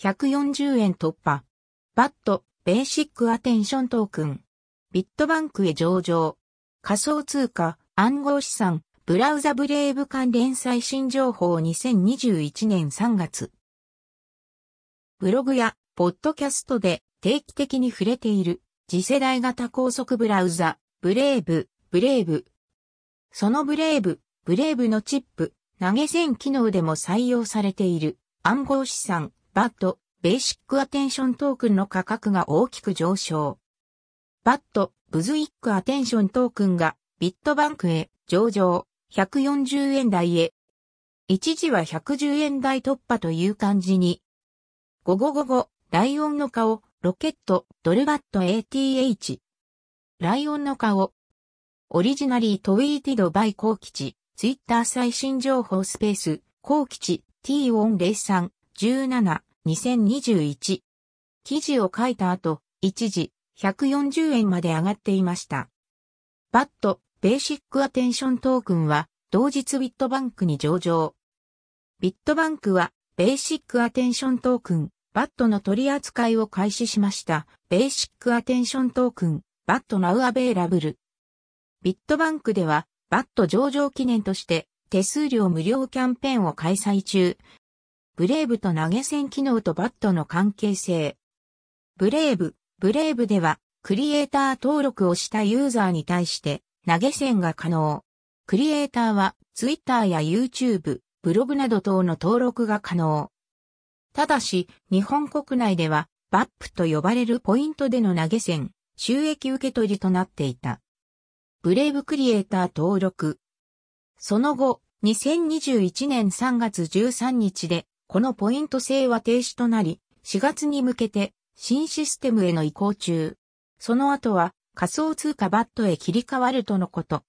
140円突破。 BAT、Basic Attention Token。ビットバンクへ上場。仮想通貨、暗号資産、ブラウザ Brave 関連最新情報2021年3月。ブログやポッドキャストで定期的に触れている次世代型高速ブラウザ、 Brave、Brave。その Brave、Brave のチップ、投げ銭機能でも採用されている暗号資産、 BAT、Basic Attention Token の価格が大きく上昇。 BAT、Basic Attention Token がビットバンクへ上場、140円台へ。一時は110円台突破という感じに。午後午後、ライオンの顔、ロケット、ドル BAT ATH。ライオンの顔。オリジナリートウィーティドバイコウキツイッター最新情報スペース、コウキチ、T403、17、2021。記事を書いた後、一時、140円まで上がっていました。バット、ベーシックアテンショントークンは、同日ビットバンクに上場。ビットバンクは、ベーシックアテンショントークン、バットの取り扱いを開始しました。ベーシックアテンショントークン、バットナウアベーラブル。ビットバンクでは、 BAT 上場記念として、手数料無料キャンペーンを開催中。 Brave と投げ銭機能と BAT の関係性。 Brave、Brave では、クリエイター登録をしたユーザーに対して投げ銭が可能。クリエイターは Twitter や YouTube、ブログなど等の登録が可能。ただし、日本国内では、 BAP と呼ばれるポイントでの投げ銭、収益受け取りとなっていた。ブレイブクリエイター登録。その後、2021年3月13日で、このポイント制は停止となり、4月に向けて新システムへの移行中。その後は仮想通貨バットへ切り替わるとのこと。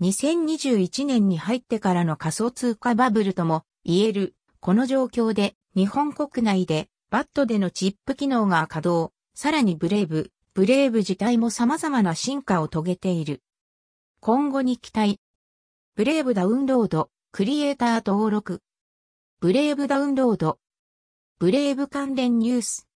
2021年に入ってからの仮想通貨バブルとも言える、この状況で日本国内でバットでのチップ機能が稼働、さらにブレイブ、ブレイブ自体も様々な進化を遂げている。今後に期待。ブレイブダウンロード、クリエイター登録。ブレイブダウンロード。ブレイブ関連ニュース。